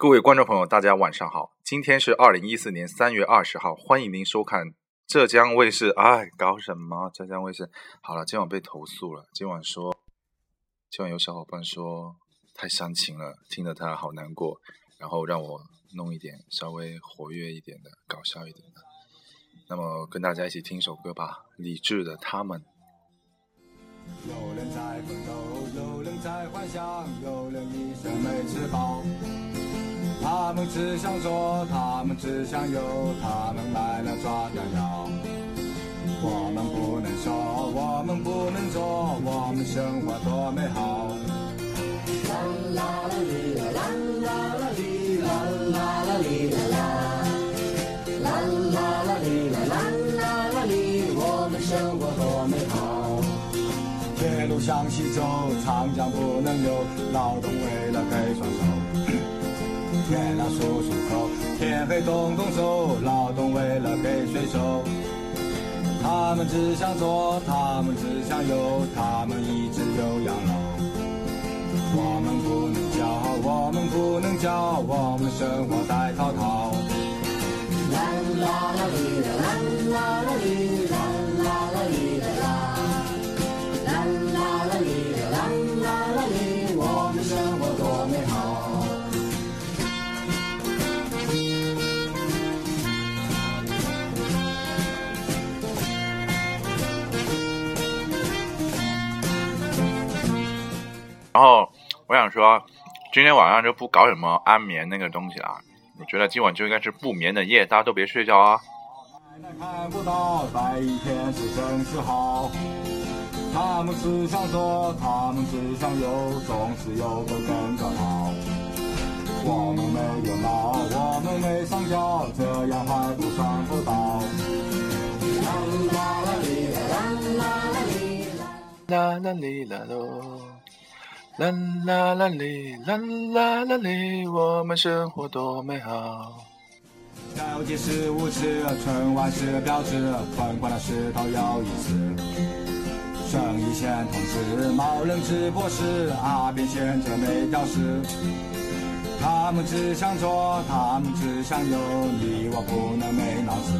各位观众朋友，大家晚上好！今天是二零一四年三月二十号，欢迎您收看浙江卫视。哎，搞什么？浙江卫视好了，今晚被投诉了。今晚说，今晚有小伙伴说太煽情了，听得他好难过，然后让我弄一点稍微活跃一点的、搞笑一点的。那么跟大家一起听首歌吧，李志的《他们》。有人在奋斗，有人在幻想，有人一生没吃饱。他们只想做，他们只想有，他们来了抓掉要。我们不能说，我们不能做，我们生活多美好。啦啦啦哩啦啦啦啦哩啦啦啦哩啦啦，啦啦啦哩啦啦啦啦哩，我们生活多美好。铁路向西走，长江不能流，劳动为了给。月亮数数口，天黑动动手，劳动为了给税收。他们只想做，他们只想有，他们一直有养老。我们不能叫，我们不能叫，我们生活在滔滔。啦啦啦哩啦啦啦啦哩然后我想说，今天晚上就不搞什么安眠那个东西了。我觉得今晚就应该是不眠的夜，大家都别睡觉啊！他们只想做，他们只想有，总是有个更更好。我们没有老，我们没上交，这样还不算不到。啦啦啦哩啦啦啦哩。啦啦哩啦喽，啦啦啦哩啦啦啦哩，我们生活多美好。交际是无耻，春晚是标志，疯狂的石头有意思。生意线通知，冒人直播时，阿扁闲着没屌丝。他们只想做，他们只想有，你我不能没脑子。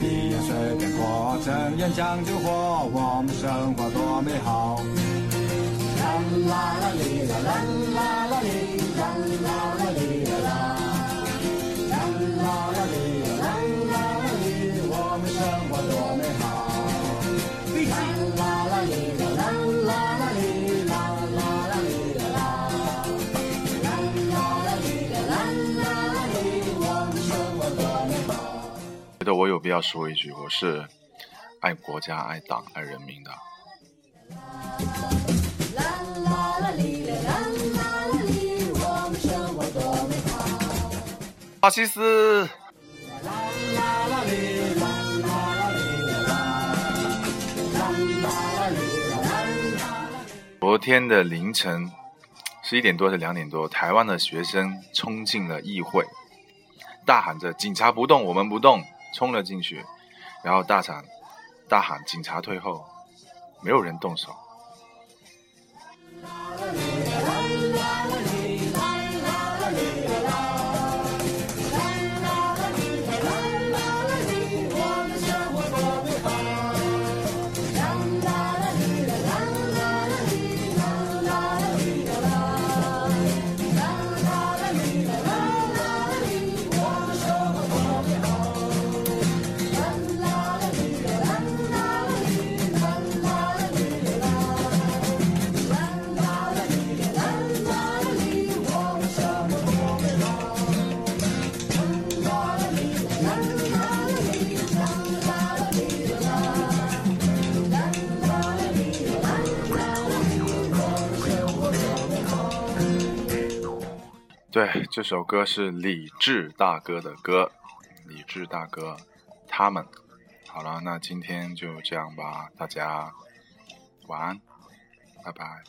闭眼随便过，睁眼讲究活，我们生活多美好。啦啦啦哩啦啦啦啦哩啦啦啦哩啦啦，啦啦啦哩啦啦啦哩，我们生活多美好。啦啦啦哩啦啦啦啦哩啦啦啦哩啦啦，啦啦啦哩啦啦啦啦哩，我们生活多美好。觉得我有必要说一句，我是爱国家、爱党、爱人民的。法西斯。昨天的凌晨十一点多还是两点多，台湾的学生冲进了议会，大喊着“警察不动，我们不动”，冲了进去，然后大喊大喊“警察退后”，没有人动手。对这首歌是李志大哥的歌李志大哥他们。好了那今天就这样吧大家晚安拜拜。